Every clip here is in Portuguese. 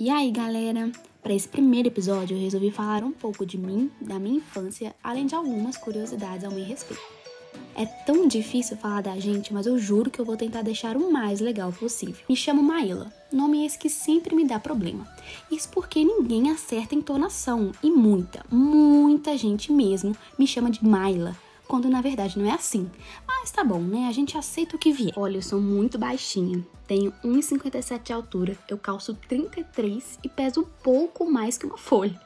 E aí, galera? Para esse primeiro episódio, eu resolvi falar um pouco de mim, da minha infância, além de algumas curiosidades ao meu respeito. É tão difícil falar da gente, mas eu juro que eu vou tentar deixar o mais legal possível. Me chamo Maíla, nome esse que sempre me dá problema. Isso porque ninguém acerta a entonação e muita, muita gente mesmo me chama de Maila quando na verdade não é assim. Mas tá bom, né? A gente aceita o que vier. Olha, eu sou muito baixinha. Tenho 1,57 de altura, eu calço 33 e peso pouco mais que uma folha.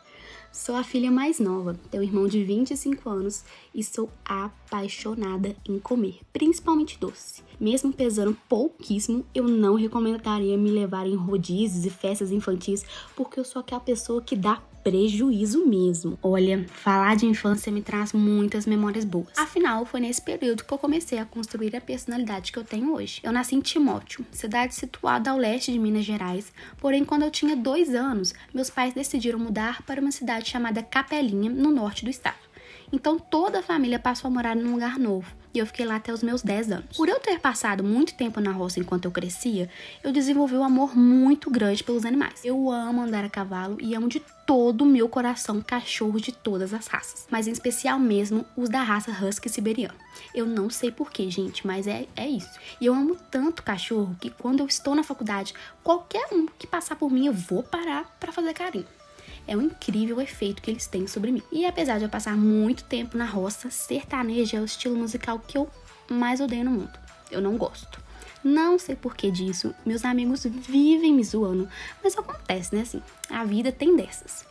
Sou a filha mais nova, tenho um irmão de 25 anos e sou apaixonada em comer, principalmente doce. Mesmo pesando pouquíssimo, eu não recomendaria me levar em rodízios e festas infantis, porque eu sou aquela pessoa que dá prejuízo mesmo. Olha, falar de infância me traz muitas memórias boas. Afinal, foi nesse período que eu comecei a construir a personalidade que eu tenho hoje. Eu nasci em Timóteo, cidade situada ao leste de Minas Gerais, porém, quando eu tinha dois anos, meus pais decidiram mudar para uma cidade chamada Capelinha, no norte do estado. Então toda a família passou a morar num lugar novo e eu fiquei lá até os meus 10 anos. Por eu ter passado muito tempo na roça enquanto eu crescia, eu desenvolvi um amor muito grande pelos animais. Eu amo andar a cavalo e amo de todo o meu coração cachorros de todas as raças, mas em especial mesmo os da raça Husky siberiano. Eu não sei porquê, gente, mas é, é isso. E eu amo tanto cachorro que quando eu estou na faculdade, qualquer um que passar por mim eu vou parar para fazer carinho. É um incrível efeito que eles têm sobre mim. E apesar de eu passar muito tempo na roça, sertanejo é o estilo musical que eu mais odeio no mundo. Eu não gosto. Não sei por que disso, meus amigos vivem me zoando, mas acontece, né? Assim, a vida tem dessas.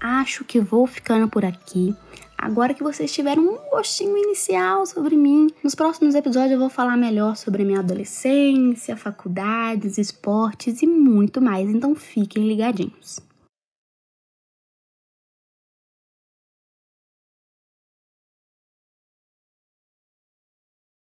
Acho que vou ficando por aqui. Agora que vocês tiveram um gostinho inicial sobre mim, nos próximos episódios eu vou falar melhor sobre minha adolescência, faculdades, esportes e muito mais, então fiquem ligadinhos.